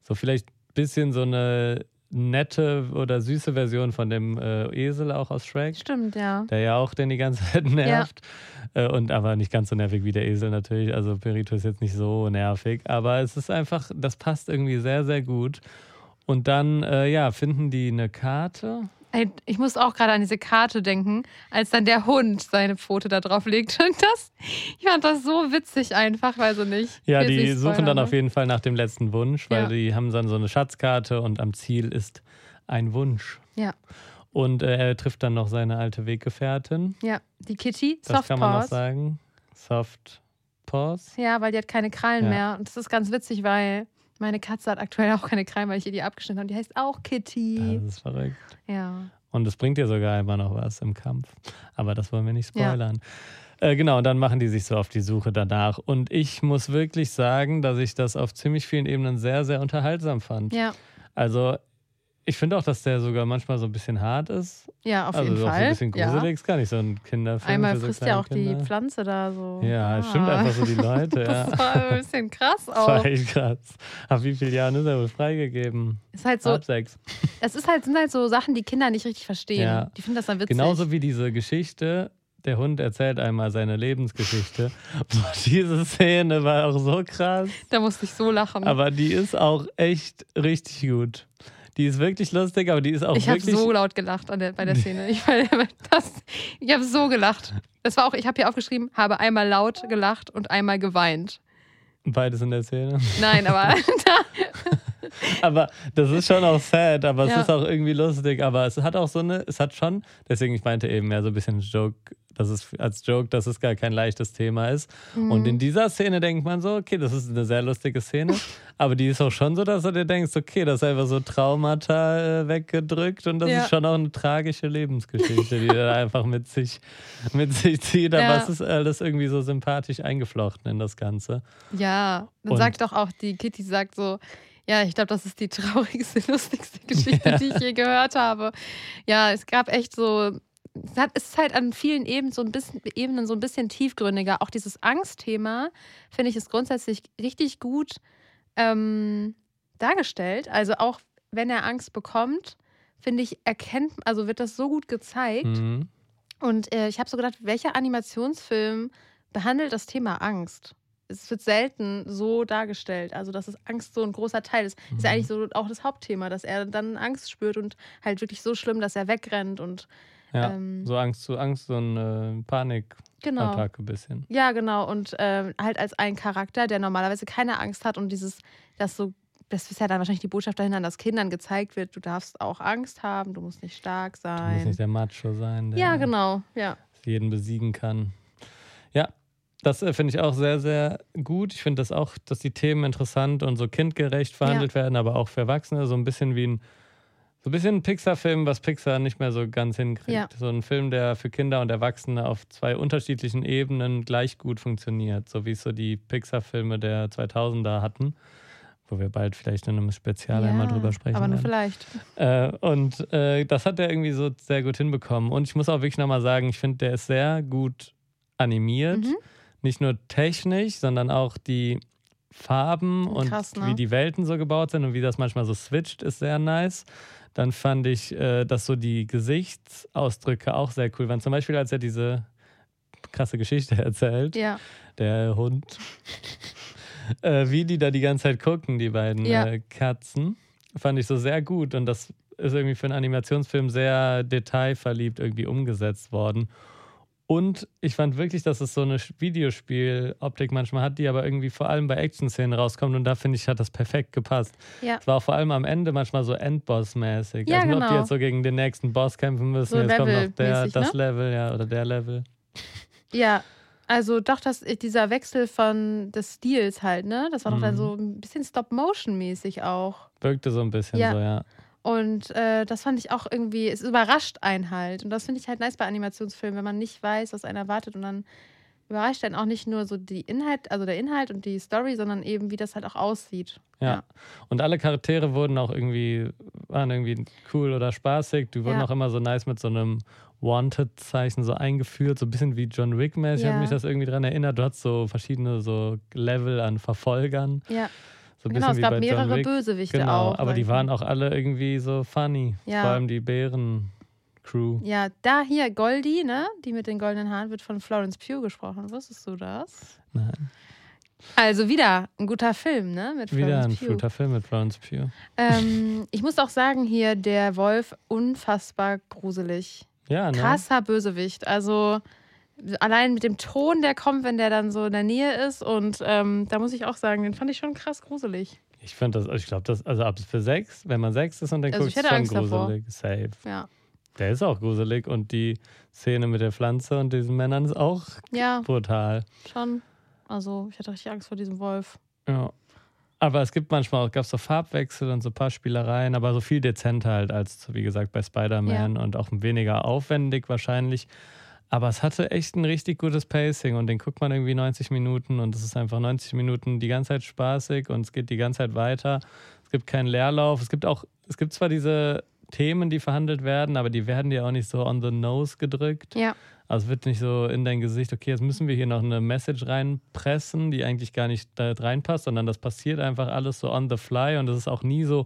So vielleicht ein bisschen so eine nette oder süße Version von dem äh, Esel auch aus Shrek. Stimmt, ja. der ja auch den die ganze Zeit nervt. Äh, Und aber nicht ganz so nervig wie der Esel natürlich. Also Perito ist jetzt nicht so nervig, aber es ist einfach, das passt irgendwie sehr, sehr gut. Und dann, äh, ja, finden die eine Karte. Ich muss auch gerade an diese Karte denken, als dann der Hund seine Pfote da drauf legt. Und das, ich fand das so witzig einfach, weiß ich nicht. Ja, die suchen dann spoilern, auf ne? jeden Fall nach dem letzten Wunsch, weil Ja. die haben dann so eine Schatzkarte und am Ziel ist ein Wunsch. Ja. Und äh, er trifft dann noch seine alte Weggefährtin. Ja, die Kitty, Das Soft kann man noch Paws. sagen. Soft Paws. Ja, weil die hat keine Krallen Ja. mehr. Und das ist ganz witzig, weil meine Katze hat aktuell auch keine Krallen, weil ich ihr die abgeschnitten habe. Die heißt auch Kitty. Das ist verrückt. Ja. Und es bringt dir sogar immer noch was im Kampf. Aber das wollen wir nicht Ja. spoilern. Äh, genau, und dann machen die sich so auf die Suche danach. Und ich muss wirklich sagen, dass ich das auf ziemlich vielen Ebenen sehr, sehr unterhaltsam fand. Ja. Also ich finde auch, dass der sogar manchmal so ein bisschen hart ist. Ja, auf also jeden Fall. so ein bisschen gruselig. Ist gar nicht so ein Kinderfilm. Einmal für so frisst ja auch die Kinder. Pflanze da so. Ja, Ah. stimmt einfach so die Leute. ja. Das war ein bisschen krass Das auch. war echt krass. Ab wie vielen Jahren ist er wohl freigegeben? Ist halt so, Ab sechs. es ist halt, sind halt so Sachen, die Kinder nicht richtig verstehen. Ja. Die finden das dann witzig. Genauso wie diese Geschichte. Der Hund erzählt einmal seine Lebensgeschichte. Boah, diese Szene war auch so krass. Da musste ich so lachen. Aber die ist auch echt richtig gut. Die ist wirklich lustig, aber die ist auch ich habe wirklich. so laut gelacht an der, bei der Szene. Ich, das, ich habe so gelacht. Das war auch, ich habe hier aufgeschrieben, habe einmal laut gelacht und einmal geweint. Beides in der Szene. Nein, aber Aber das ist schon auch sad, aber es Ja. ist auch irgendwie lustig. Aber es hat auch so eine, es hat schon, deswegen ich meinte eben ja so ein bisschen Joke, dass es als Joke, dass es gar kein leichtes Thema ist. Und Mhm. in dieser Szene denkt man so, okay, das ist eine sehr lustige Szene, aber die ist auch schon so, dass du dir denkst, okay, das ist einfach so Traumata äh, weggedrückt und das Ja. ist schon auch eine tragische Lebensgeschichte, die er einfach mit sich, mit sich zieht. Aber Ja. es ist alles irgendwie so sympathisch eingeflochten in das Ganze. ja, dann Und- sagt doch auch die Kitty sagt so, ja, ich glaube, das ist die traurigste, lustigste Geschichte, die ich je gehört habe. Ja, es gab echt so, es hat- es ist halt an vielen Ebenen so ein bisschen, Ebenen so ein bisschen tiefgründiger. Auch dieses Angstthema, finde ich, ist grundsätzlich richtig gut ähm, dargestellt. Also auch wenn er Angst bekommt, finde ich, erkennt, also wird das so gut gezeigt. Mhm. Und äh, ich habe so gedacht, welcher Animationsfilm behandelt das Thema Angst? Es wird selten so dargestellt. Also, dass es Angst so ein großer Teil ist. Ist ja Mhm. eigentlich so auch das Hauptthema, dass er dann Angst spürt und halt wirklich so schlimm, dass er wegrennt und Ja, ähm, so Angst zu Angst, so eine Panikattacke genau. ein bisschen. Ja, genau. Und ähm, halt als ein Charakter, der normalerweise keine Angst hat und dieses, das so, das ist ja dann wahrscheinlich die Botschaft dahinter, dass Kindern gezeigt wird, du darfst auch Angst haben, du musst nicht stark Du musst sein. nicht der Macho sein, der Ja, genau. Ja. jeden besiegen kann. Ja, das äh, finde ich auch sehr, sehr gut. Ich finde das auch, dass die Themen interessant und so kindgerecht verhandelt werden, aber auch für Erwachsene. So ein bisschen wie ein, so ein bisschen ein Pixar-Film, was Pixar nicht mehr so ganz hinkriegt. Ja. So ein Film, der für Kinder und Erwachsene auf zwei unterschiedlichen Ebenen gleich gut funktioniert. So wie es so die Pixar-Filme der 2000er hatten. Wo wir bald vielleicht in einem Spezial ja, einmal drüber sprechen. Aber nur vielleicht. Äh, und äh, das hat er irgendwie so sehr gut hinbekommen. Und ich muss auch wirklich nochmal sagen, ich finde, der ist sehr gut animiert. Mhm. Nicht nur technisch, sondern auch die Farben und Krass, ne? wie die Welten so gebaut sind und wie das manchmal so switcht, ist sehr nice. Dann fand ich, äh, dass so die Gesichtsausdrücke auch sehr cool waren. Zum Beispiel, als er diese krasse Geschichte erzählt, Ja. der Hund, äh, wie die da die ganze Zeit gucken, die beiden Ja. äh, Katzen, fand ich so sehr gut. Und das ist irgendwie für einen Animationsfilm sehr detailverliebt irgendwie umgesetzt worden. Und ich fand wirklich, dass es so eine Videospiel-Optik manchmal hat, die aber irgendwie vor allem bei Action-Szenen rauskommt. Und da finde ich, hat das perfekt gepasst. Ja. Es war auch vor allem am Ende manchmal so Endboss-mäßig. Ja, also nur, ob die genau. jetzt so gegen den nächsten Boss kämpfen müssen. So jetzt kommt noch der, levelmäßig, das ne? Level, ja, oder der Level. Ja, also doch, das, dieser Wechsel von des Stils halt, ne? Das war doch dann Mhm. so ein bisschen Stop-Motion-mäßig auch. Wirkte so ein bisschen Ja. so, ja. Und äh, das fand ich auch irgendwie, es überrascht einen halt. Und das finde ich halt nice bei Animationsfilmen, wenn man nicht weiß, was einen erwartet und dann überrascht einen auch nicht nur so die Inhalt, also der Inhalt und die Story, sondern eben, wie das halt auch aussieht. Ja. Ja. Und alle Charaktere wurden auch irgendwie, waren irgendwie cool oder spaßig. Die wurden Ja. auch immer so nice mit so einem Wanted-Zeichen so eingeführt, so ein bisschen wie John Wick-mäßig, Ja. hat mich das irgendwie dran erinnert. Du hast so verschiedene so Level an Verfolgern. Ja, So ein genau, es gab mehrere Wick. Bösewichte Genau, auch. aber die waren auch alle irgendwie so funny. Ja. Vor allem die Bären-Crew. Ja, da hier Goldie, ne? Die mit den goldenen Haaren wird von Florence Pugh gesprochen. Wusstest du das? Nein. Also wieder ein guter Film, ne? Mit Wieder ein Pugh. guter Film mit Florence Pugh. Ähm, ich muss auch sagen, hier der Wolf unfassbar gruselig. Ja, ne? Krasser Bösewicht. Also allein mit dem Ton, der kommt, wenn der dann so in der Nähe ist. Und ähm, da muss ich auch sagen, den fand ich schon krass gruselig. Ich finde das, ich glaube, das, also ab für sechs, wenn man sechs ist und dann Also guckt, ist schon Angst davor. gruselig. Safe. Ja. Der ist auch gruselig und die Szene mit der Pflanze und diesen Männern ist auch Ja, brutal. schon. Also ich hatte richtig Angst vor diesem Wolf. Ja. Aber es gibt manchmal auch, gab es so Farbwechsel und so ein paar Spielereien, aber so viel dezenter halt als, wie gesagt, bei Spider-Man und auch weniger aufwendig wahrscheinlich. Aber es hatte echt ein richtig gutes Pacing und den guckt man irgendwie 90 Minuten und es ist einfach 90 Minuten die ganze Zeit spaßig und es geht die ganze Zeit weiter. Es gibt keinen Leerlauf. Es gibt auch, es gibt zwar diese Themen, die verhandelt werden, aber die werden dir auch nicht so on the nose gedrückt. Ja. Also es wird nicht so in dein Gesicht, okay, jetzt müssen wir hier noch eine Message reinpressen, die eigentlich gar nicht da reinpasst, sondern das passiert einfach alles so on the fly und es ist auch nie so,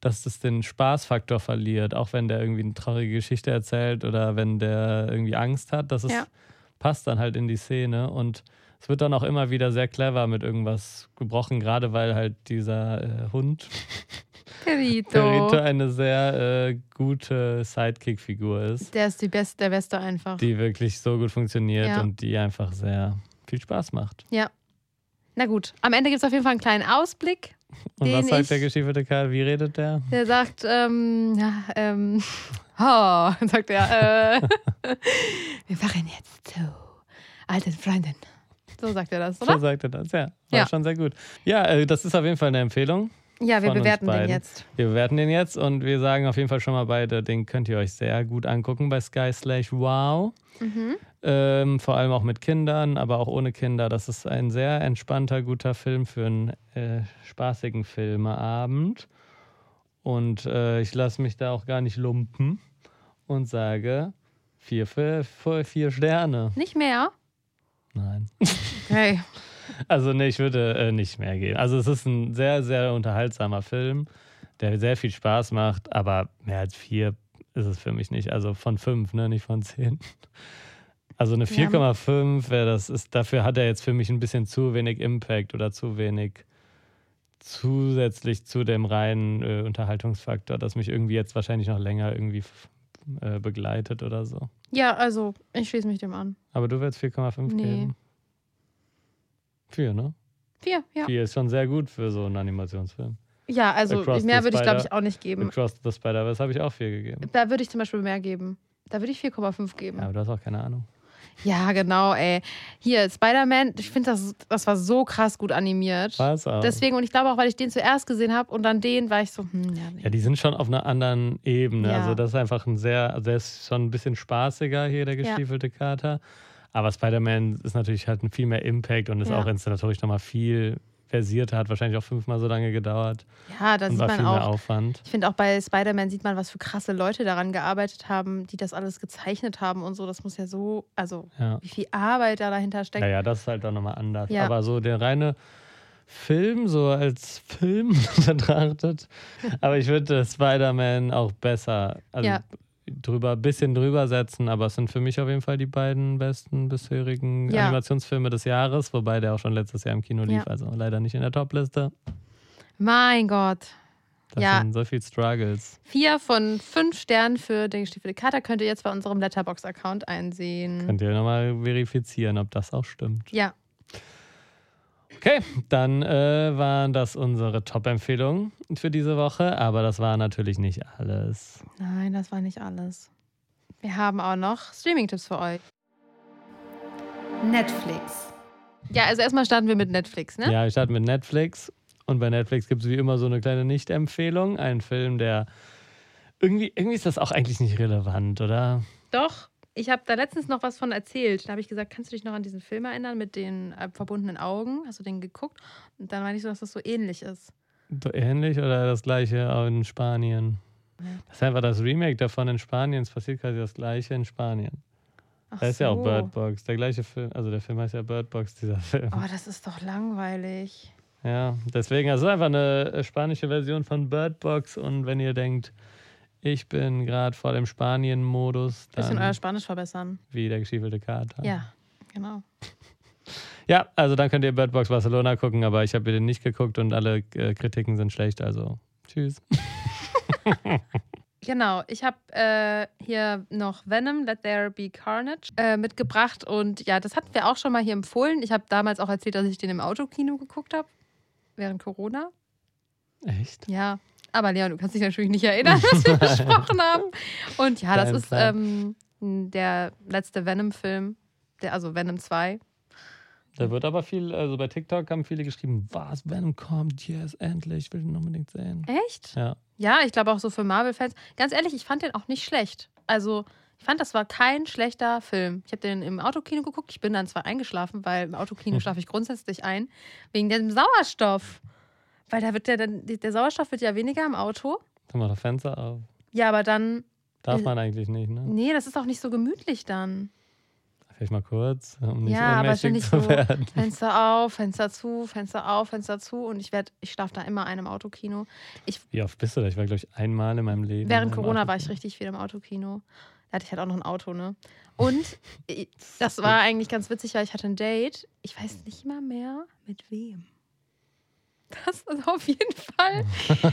dass das den Spaßfaktor verliert, auch wenn der irgendwie eine traurige Geschichte erzählt oder wenn der irgendwie Angst hat. Das ist, Ja. passt dann halt in die Szene und es wird dann auch immer wieder sehr clever mit irgendwas gebrochen, gerade weil halt dieser äh, Hund Perito. Perito eine sehr äh, gute Sidekick-Figur ist, Der ist die Beste, der Beste einfach. die wirklich so gut funktioniert Ja. und die einfach sehr viel Spaß macht. ja. Na gut, am Ende gibt es auf jeden Fall einen kleinen Ausblick. Und was sagt ich- der geschiefelte Karl? Wie redet der? Der sagt, ähm, ja, ähm, oh, sagt er, äh, wir fahren jetzt zu alten Freunden. So sagt er das, So oder? sagt er das, ja. War Ja. schon sehr gut. Ja, äh, das ist auf jeden Fall eine Empfehlung. Ja, wir bewerten den jetzt. Wir bewerten den jetzt und wir sagen auf jeden Fall schon mal beide, den könnt ihr euch sehr gut angucken bei Sky Slash Wow. Mhm. Ähm, vor allem auch mit Kindern, aber auch ohne Kinder. Das ist ein sehr entspannter, guter Film für einen äh, spaßigen Filmeabend. Und äh, ich lasse mich da auch gar nicht lumpen und sage vier, vier, vier, vier Sterne. Nicht mehr? Nein. Okay. Also nee, ich würde äh, nicht mehr gehen. Also es ist ein sehr, sehr unterhaltsamer Film, der sehr viel Spaß macht, aber mehr als vier ist es für mich nicht. Also von fünf, ne, nicht von zehn. Also eine Ja. 4,5 wäre das, ist, dafür hat er jetzt für mich ein bisschen zu wenig Impact oder zu wenig zusätzlich zu dem reinen äh, Unterhaltungsfaktor, das mich irgendwie jetzt wahrscheinlich noch länger irgendwie äh, begleitet oder so. Ja, also, ich schließe mich dem an. Aber du würdest 4,5 Nee. geben? Vier, ne? Vier, ja. Vier ist schon sehr gut für so einen Animationsfilm. Ja, also Across mehr würde ich, glaube ich, auch nicht geben. Across the Spider-Verse habe ich auch vier gegeben. Da würde ich zum Beispiel mehr geben. Da würde ich 4,5 geben. Ja, aber du hast auch keine Ahnung. Ja, genau, ey. Hier, Spider-Man, ich finde, das, das war so krass gut animiert. Was auch. Deswegen, und ich glaube auch, weil ich den zuerst gesehen habe und dann den, war ich so, hm, ja, nee. Ja, die sind schon auf einer anderen Ebene. Ja. Also das ist einfach ein sehr, also der ist schon ein bisschen spaßiger hier, der gestiefelte Kater. Aber Spider-Man ist natürlich halt ein viel mehr Impact und ist Ja. auch inszenatorisch nochmal viel versierter, hat wahrscheinlich auch fünfmal so lange gedauert Ja, da sieht war man viel mehr auch. Aufwand. Ich finde auch bei Spider-Man sieht man, was für krasse Leute daran gearbeitet haben, die das alles gezeichnet haben und so. Das muss ja so, also Ja. wie viel Arbeit da dahinter steckt. Ja, ja, das ist halt auch nochmal anders. Aber so der reine Film, so als Film betrachtet. Aber ich würde Spider-Man auch besser, also Ja. Drüber, bisschen drüber setzen. Aber es sind für mich auf jeden Fall die beiden besten bisherigen Ja. Animationsfilme des Jahres, wobei der auch schon letztes Jahr im Kino lief, Ja. also leider nicht in der Topliste. Mein Gott. Das Ja. sind so viele Struggles. Vier von fünf Sternen für den gestiefelte Kater könnt ihr jetzt bei unserem Letterbox-Account einsehen. Könnt ihr nochmal verifizieren, ob das auch stimmt. Ja, Okay, dann äh, waren das unsere Top-Empfehlungen für diese Woche, aber das war natürlich nicht alles. nein, das war nicht alles. Wir haben auch noch Streaming-Tipps für euch. Netflix. Ja, also erstmal starten wir mit Netflix, ne? Ja, ich starte mit Netflix und bei Netflix gibt es wie immer so eine kleine Nicht-Empfehlung. Ein Film, der irgendwie, irgendwie ist das auch eigentlich nicht relevant, oder? Doch, ich habe da letztens noch was von erzählt. Da habe ich gesagt, kannst du dich noch an diesen Film erinnern mit den äh, verbundenen Augen? Hast du den geguckt? Und dann meine ich so, dass das so ähnlich ist. So ähnlich oder das gleiche auch in Spanien? Ja. Das ist einfach das Remake davon in Spanien. Es passiert quasi das gleiche in Spanien. Ach Da ist ja auch so. Bird Box. Der gleiche Film, also der Film heißt ja Bird Box, dieser Film. Oh, das ist doch langweilig. Ja, deswegen, also einfach eine spanische Version von Bird Box. Und wenn ihr denkt, ich bin gerade voll im Spanien-Modus, Bisschen euer Spanisch verbessern. wie der geschiefelte Kater. Ja, genau. Ja, also dann könnt ihr Bird Box Barcelona gucken, aber ich habe den nicht geguckt und alle äh, Kritiken sind schlecht, also tschüss. Genau, ich habe äh, hier noch Venom, Let There Be Carnage äh, mitgebracht und ja, das hatten wir auch schon mal hier empfohlen. Ich habe damals auch erzählt, dass ich den im Autokino geguckt habe, während Corona. Echt? Ja, aber Leon, du kannst dich natürlich nicht erinnern, was wir besprochen haben. Und ja, das ist ähm, der letzte Venom-Film, also Venom 2. Da wird aber viel, also bei TikTok haben viele geschrieben, was, Venom kommt, yes, endlich, ich will den unbedingt sehen. Echt? Ja, Ja, ich glaube auch so für Marvel-Fans. Ganz ehrlich, ich fand den auch nicht schlecht. Also, Ich fand, das war kein schlechter Film. Ich habe den im Autokino geguckt. Ich bin dann zwar eingeschlafen, weil im Autokino schlafe ich grundsätzlich ein, wegen dem Sauerstoff. Weil da wird der, dann, der Sauerstoff wird ja weniger im Auto. Dann mach das Fenster auf. Ja, aber dann, Darf Äh, man eigentlich nicht, ne? nee, das ist auch nicht so gemütlich dann. Vielleicht mal kurz, um nicht Ja, aber ständig zu so werden. Fenster auf, Fenster zu, Fenster auf, Fenster zu. Und ich werde, ich schlafe da immer ein im Autokino. Wie oft bist du da? Ich war, glaube ich, einmal in meinem Leben. Während Corona war ich Autokino. richtig viel im Autokino. Da hatte ich halt auch noch ein Auto, ne? Und das war eigentlich ganz witzig, weil ich hatte ein Date. Ich weiß nicht mal mehr, mit wem. Das ist auf jeden Fall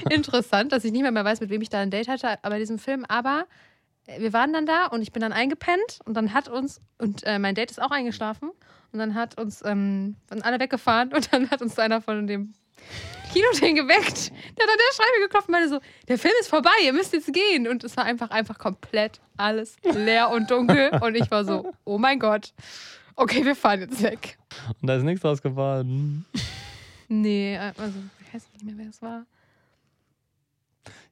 interessant, dass ich nicht mehr, mehr weiß, mit wem ich da ein Date hatte bei diesem Film. Aber äh, wir waren dann da und ich bin dann eingepennt und dann hat uns, und äh, mein Date ist auch eingeschlafen, und dann hat uns, ähm, alle weggefahren und dann hat uns einer von dem Kinoding geweckt. Der hat an der Scheibe geklopft und meinte so, der Film ist vorbei, ihr müsst jetzt gehen. Und es war einfach, einfach komplett alles leer und dunkel. Und ich war so, oh mein Gott. Okay, wir fahren jetzt weg. Und da ist nichts draus geworden. Nee, äh, also ich weiß nicht mehr, wer es war.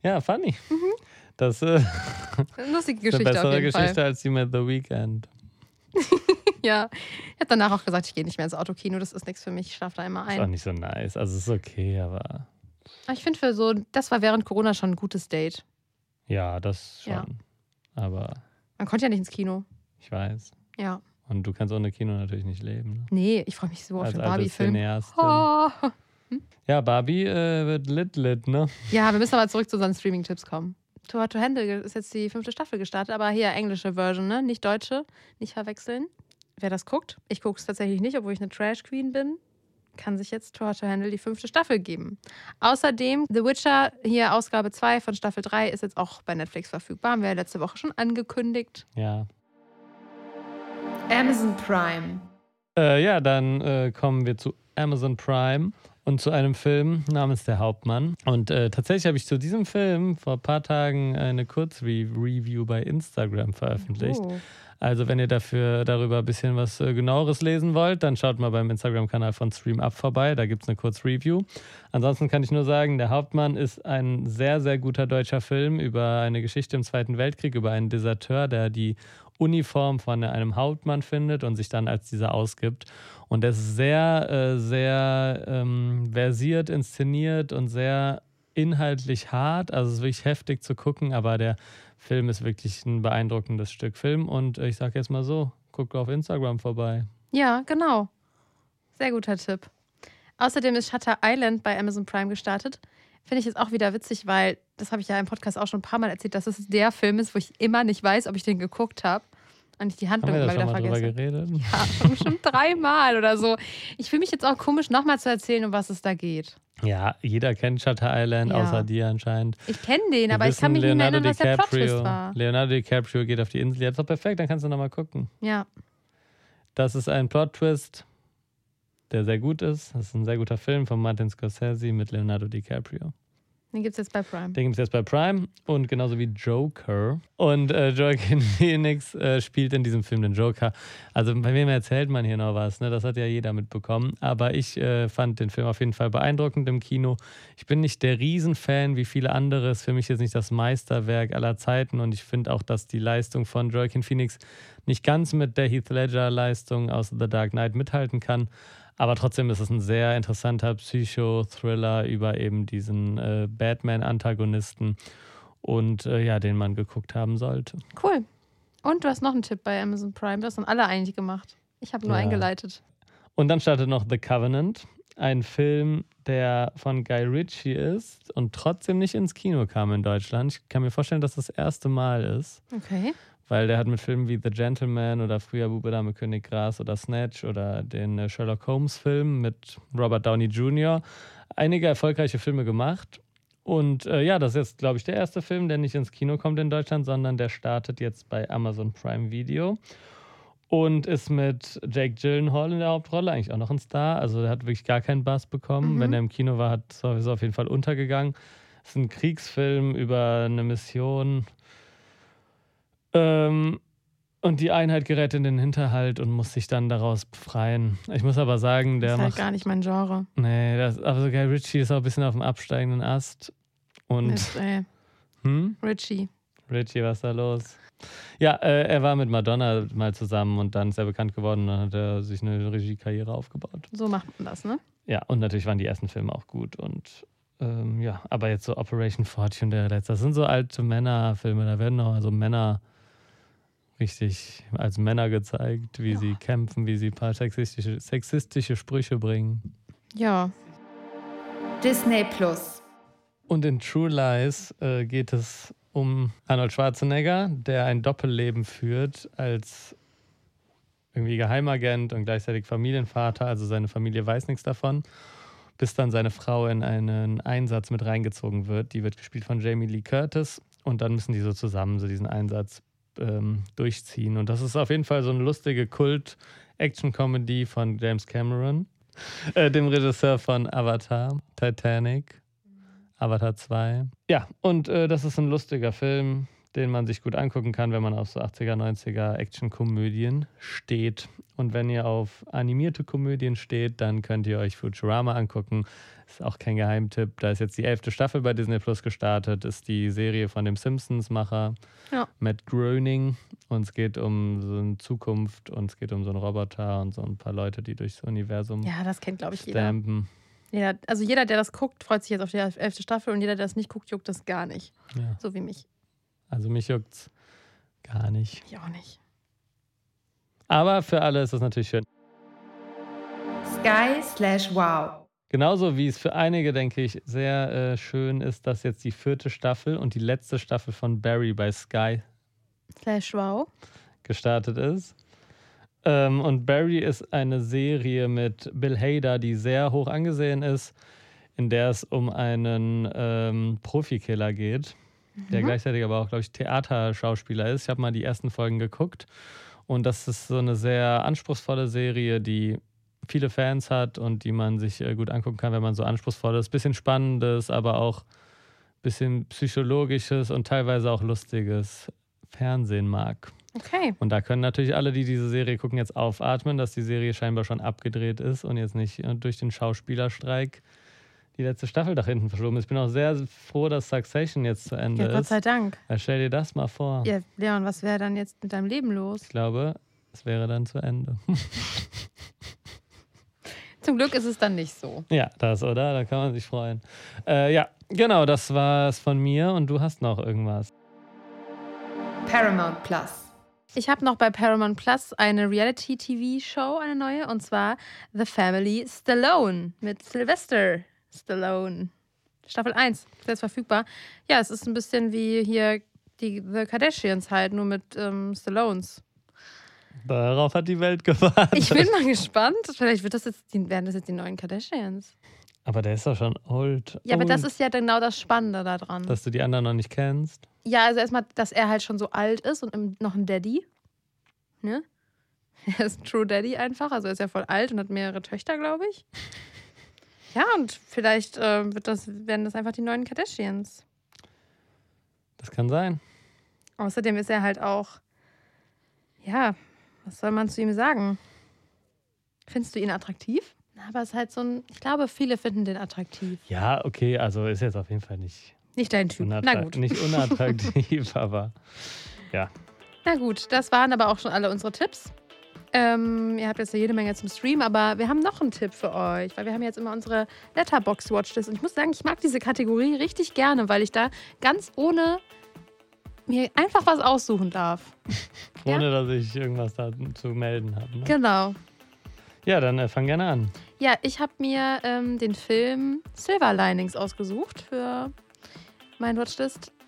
Ja, funny. Mhm. Das äh, ist Eine lustige eine Geschichte auf bessere jeden Geschichte Fall. als die mit The Weeknd. Ja, ich habe danach auch gesagt, ich gehe nicht mehr ins Autokino, das ist nichts für mich, ich schlafe da immer Ist auch ein. nicht so nice. Also ist okay, aber Aber ich finde für so, das war während Corona schon ein gutes Date. ja, das schon. Ja. Aber Man konnte ja nicht ins Kino. ich weiß. Ja. Und du kannst ohne Kino natürlich nicht leben. Ne? Nee, ich freue mich so auf Als den Barbie-Film. Oh. Ja, Barbie äh, wird lit lit, ne? Ja, wir müssen aber zurück zu unseren Streaming-Tipps kommen. Too Hot to Handle ist jetzt die fünfte Staffel gestartet, aber hier englische Version, ne? Nicht deutsche, nicht verwechseln. Wer das guckt, ich gucke es tatsächlich nicht, obwohl ich eine Trash Queen bin, kann sich jetzt Too Hot to Handle die fünfte Staffel geben. Außerdem The Witcher, hier Ausgabe 2 von Staffel 3, ist jetzt auch bei Netflix verfügbar. Haben wir ja letzte Woche schon angekündigt. Ja. Amazon Prime. Äh, ja, dann äh, kommen wir zu Amazon Prime und zu einem Film namens Der Hauptmann. Und äh, tatsächlich habe ich zu diesem Film vor ein paar Tagen eine Kurzreview bei Instagram veröffentlicht. Oh. Also wenn ihr dafür darüber ein bisschen was äh, genaueres lesen wollt, dann schaut mal beim Instagram-Kanal von Stream Up vorbei. Da gibt es eine Kurzreview. Ansonsten kann ich nur sagen, Der Hauptmann ist ein sehr, sehr guter deutscher Film über eine Geschichte im Zweiten Weltkrieg, über einen Deserteur, der die Uniform von einem Hauptmann findet und sich dann als dieser ausgibt. Und der ist sehr, äh, sehr ähm, versiert inszeniert und sehr inhaltlich hart. Also es ist wirklich heftig zu gucken, aber der Film ist wirklich ein beeindruckendes Stück Film. Und ich sage jetzt mal so, guckt auf Instagram vorbei. Ja, genau. Sehr guter Tipp. Außerdem ist Shutter Island bei Amazon Prime gestartet. Finde ich jetzt auch wieder witzig, weil das habe ich ja im Podcast auch schon ein paar Mal erzählt, dass es der Film ist, wo ich immer nicht weiß, ob ich den geguckt habe. Und ich die Haben Handlung immer schon wieder vergesse. geredet? Ja, schon bestimmt dreimal oder so. Ich fühle mich jetzt auch komisch, nochmal zu erzählen, um was es da geht. Ja, jeder kennt Shutter Island, Ja. außer dir anscheinend. Ich kenne den, Wir aber ich kann mich wissen, nicht mehr erinnern, was der Plot-Twist DiCaprio- war. Leonardo DiCaprio geht auf die Insel. Jetzt doch perfekt, dann kannst du nochmal gucken. Ja. Das ist ein Plot-Twist, der sehr gut ist. Das ist ein sehr guter Film von Martin Scorsese mit Leonardo DiCaprio. Den gibt es jetzt bei Prime. Den gibt es jetzt bei Prime und genauso wie Joker. Und äh, Joaquin Phoenix äh, spielt in diesem Film den Joker. Also bei wem erzählt man hier noch was? Ne? Das hat ja jeder mitbekommen. Aber ich äh, fand den Film auf jeden Fall beeindruckend im Kino. Ich bin nicht der Riesenfan wie viele andere. Ist für mich jetzt nicht das Meisterwerk aller Zeiten. Und ich finde auch, dass die Leistung von Joaquin Phoenix nicht ganz mit der Heath Ledger-Leistung aus The Dark Knight mithalten kann. Aber trotzdem ist es ein sehr interessanter Psychothriller über eben diesen äh, Batman-Antagonisten und äh, ja, den man geguckt haben sollte. Cool. Und du hast noch einen Tipp bei Amazon Prime. Das haben alle eigentlich gemacht. Ich habe nur Ja. eingeleitet. Und dann startet noch The Covenant, ein Film, der von Guy Ritchie ist und trotzdem nicht ins Kino kam in Deutschland. Ich kann mir vorstellen, dass das das erste Mal ist, Okay. Weil der hat mit Filmen wie The Gentleman oder früher Bube Dame König Gras oder Snatch oder den äh, Sherlock Holmes Film mit Robert Downey Jr. einige erfolgreiche Filme gemacht. Und äh, ja, das ist jetzt, glaube ich, der erste Film, der nicht ins Kino kommt in Deutschland, sondern der startet jetzt bei Amazon Prime Video und ist mit Jake Gyllenhaal in der Hauptrolle eigentlich auch noch ein Star. Also der hat wirklich gar keinen Bass bekommen. Mhm. Wenn er im Kino war, hat er auf jeden Fall untergegangen. Es ist ein Kriegsfilm über eine Mission. Ähm, und die Einheit gerät in den Hinterhalt und muss sich dann daraus befreien. Ich muss aber sagen, der Das ist halt macht. gar nicht mein Genre. Nee, das, aber Guy Ritchie ist auch ein bisschen auf dem absteigenden Ast. Und Mist, ey. hm? Richie. Richie, was ist da los? Ja, äh, er war mit Madonna mal zusammen und dann ist er bekannt geworden und dann hat er sich eine Regiekarriere aufgebaut. So macht man das, ne? Ja, und natürlich waren die ersten Filme auch gut und ähm, ja, aber jetzt so Operation Fortune, der letzte, das sind so alte Männerfilme, da werden noch so Männer richtig als Männer gezeigt, wie Ja. sie kämpfen, wie sie ein paar sexistische, sexistische Sprüche bringen. Ja. Disney Plus. Und in True Lies äh, geht es um Arnold Schwarzenegger, der ein Doppelleben führt als irgendwie Geheimagent und gleichzeitig Familienvater. Also seine Familie weiß nichts davon, bis dann seine Frau in einen Einsatz mit reingezogen wird. Die wird gespielt von Jamie Lee Curtis und dann müssen die so zusammen so diesen Einsatz ähm, durchziehen. Und das ist auf jeden Fall so eine lustige Kult-Action-Comedy von James Cameron, äh, dem Regisseur von Avatar, Titanic. Avatar 2. Ja, und äh, das ist ein lustiger Film, den man sich gut angucken kann, wenn man auf so 80er, 90er Action-Komödien steht. Und wenn ihr auf animierte Komödien steht, dann könnt ihr euch Futurama angucken. Ist auch kein Geheimtipp. Da ist jetzt die elfte Staffel bei Disney Plus gestartet. Ist die Serie von dem Simpsons-Macher Ja. Matt Groening. Und es geht um so eine Zukunft und es geht um so einen Roboter und so ein paar Leute, die durchs Universum Ja, das kennt, glaube ich, jeder. stampen. jeder. Also jeder, der das guckt, freut sich jetzt auf die elfte Staffel und jeder, der das nicht guckt, juckt das gar nicht. Ja. So wie mich. Also mich juckt's gar nicht. Ich auch nicht. Aber für alle ist es natürlich schön. Sky slash wow. Genauso wie es für einige, denke ich, sehr äh, schön ist, dass jetzt die vierte Staffel und die letzte Staffel von Barry bei Sky Slash wow. gestartet ist. Ähm, und Barry ist eine Serie mit Bill Hader, die sehr hoch angesehen ist, in der es um einen ähm, Profikiller geht, der gleichzeitig aber auch, glaube ich, Theaterschauspieler ist. Ich habe mal die ersten Folgen geguckt und das ist so eine sehr anspruchsvolle Serie, die viele Fans hat und die man sich äh, gut angucken kann, wenn man so anspruchsvolles, bisschen spannendes, aber auch bisschen psychologisches und teilweise auch lustiges Fernsehen mag. Okay. Und da können natürlich alle, die diese Serie gucken, jetzt aufatmen, dass die Serie scheinbar schon abgedreht ist und jetzt nicht äh, durch den Schauspielerstreik die letzte Staffel nach hinten verschoben ist. Ich bin auch sehr froh, dass Succession jetzt zu Ende Ja, Gott ist. sei Dank. Ja, stell dir das mal vor. Ja, Leon, was wäre dann jetzt mit deinem Leben los? Ich glaube, es wäre dann zu Ende. Zum Glück ist es dann nicht so. ja, das, oder? Da kann man sich freuen. Äh, ja, genau, das war es von mir und du hast noch irgendwas. Paramount Plus. Ich habe noch bei Paramount Plus eine Reality-TV-Show, eine neue, und zwar The Family Stallone mit Sylvester Stallone. Staffel 1, ist jetzt verfügbar. Ja, es ist ein bisschen wie hier die The Kardashians halt, nur mit ähm, Stallones. Darauf hat die Welt gewartet. Ich bin mal gespannt. Vielleicht wird das jetzt die, werden das jetzt die neuen Kardashians. Aber der ist doch schon old. Ja, aber old, das ist ja genau das Spannende daran. Dass du die anderen noch nicht kennst. Ja, also erstmal, dass er halt schon so alt ist und noch ein Daddy. Ne? Er ist ein True Daddy einfach. Also er ist ja voll alt und hat mehrere Töchter, glaube ich. Ja, und vielleicht äh, wird das, werden das einfach die neuen Kardashians. Das kann sein. Außerdem ist er halt auch, ja, was soll man zu ihm sagen? Findest du ihn attraktiv? Na, Aber es ist halt so ein, ich glaube, viele finden den attraktiv. Ja, okay, also ist jetzt auf jeden Fall nicht, Nicht dein Typ. Na gut. nicht unattraktiv, aber Na gut, das waren aber auch schon alle unsere Tipps. Ähm, ihr habt jetzt ja jede Menge zum Stream, aber wir haben noch einen Tipp für euch, weil wir haben jetzt immer unsere Letterbox Watchlist und ich muss sagen, ich mag diese Kategorie richtig gerne, weil ich da ganz ohne mir einfach was aussuchen darf. Ja. ohne dass ich irgendwas da zu melden habe. Ne? Genau. Ja, dann äh, fang gerne an. Ja, ich habe mir ähm, den Film Silver Linings ausgesucht für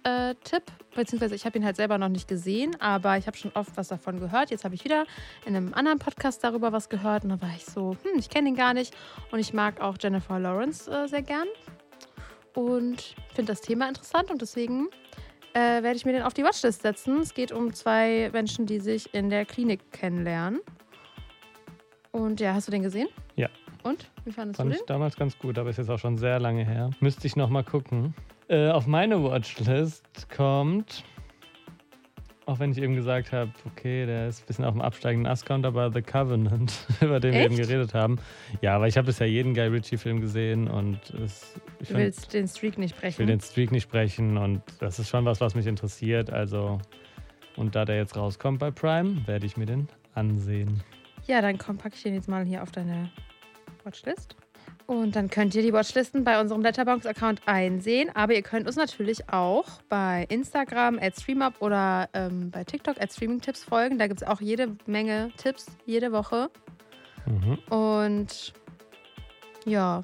meinen Watchlist-Tipp. Beziehungsweise ich habe ihn halt selber noch nicht gesehen, aber ich habe schon oft was davon gehört. Jetzt habe ich wieder in einem anderen Podcast darüber was gehört und da war ich so, hm, ich kenne ihn gar nicht. Und ich mag auch Jennifer Lawrence äh, sehr gern und finde das Thema interessant und deswegen äh, werde ich mir den auf die Watchlist setzen. Es geht um zwei Menschen, die sich in der Klinik kennenlernen. Und ja, hast du den gesehen? Ja. Und? Wie fandest Fand du ich den? damals ganz gut, aber ist jetzt auch schon sehr lange her. Müsste ich noch mal gucken. Äh, auf meine Watchlist kommt, auch wenn ich eben gesagt habe, okay, der ist ein bisschen auf dem absteigenden Ast kommt, aber The Covenant, über den wir eben Echt? geredet haben. Ja, aber ich habe bisher jeden Guy Ritchie-Film gesehen und es ich Du find- willst den Streak nicht ich will brechen. den Streak nicht brechen und das ist schon was, was mich interessiert. Also, und da der jetzt rauskommt bei Prime, werde ich mir den ansehen. Ja, dann komm, packe ich den jetzt mal hier auf deine Watchlist. Und dann könnt ihr die Watchlisten bei unserem Letterboxd-Account einsehen. Aber ihr könnt uns natürlich auch bei Instagram at StreamUp oder ähm, bei TikTok at StreamingTipps folgen. Da gibt es auch jede Menge Tipps jede Woche. Mhm. Und ja,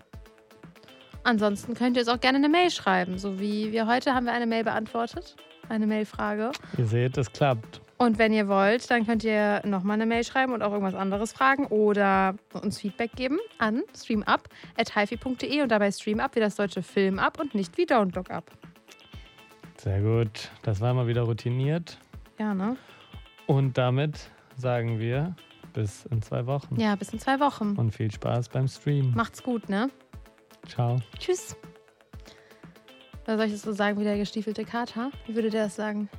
ansonsten könnt ihr uns auch gerne eine Mail schreiben. So wie wir heute haben wir eine Mail beantwortet. Eine Mailfrage. Ihr seht, es klappt. Und wenn ihr wollt, dann könnt ihr nochmal eine Mail schreiben und auch irgendwas anderes fragen oder uns Feedback geben an streamup.hifi.de und dabei streamup wie das deutsche Film ab und nicht wie Don't Look Up. Sehr gut. Das war mal wieder routiniert. Ja, ne? Und damit sagen wir bis in zwei Wochen. Ja, bis in zwei Wochen. Und viel Spaß beim Stream. Macht's gut, ne? Ciao. Tschüss. Oder soll ich das so sagen wie der gestiefelte Kater? Wie würde der das sagen?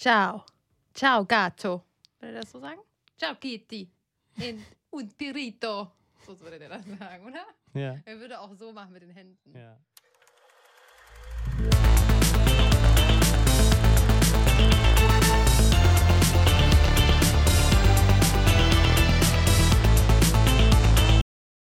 Ciao. Ciao, Gato. Würde der das so sagen? Ciao, Kitty. In un tirito. So würde der das sagen, oder? Ja. Er würde auch so machen mit den Händen. ja.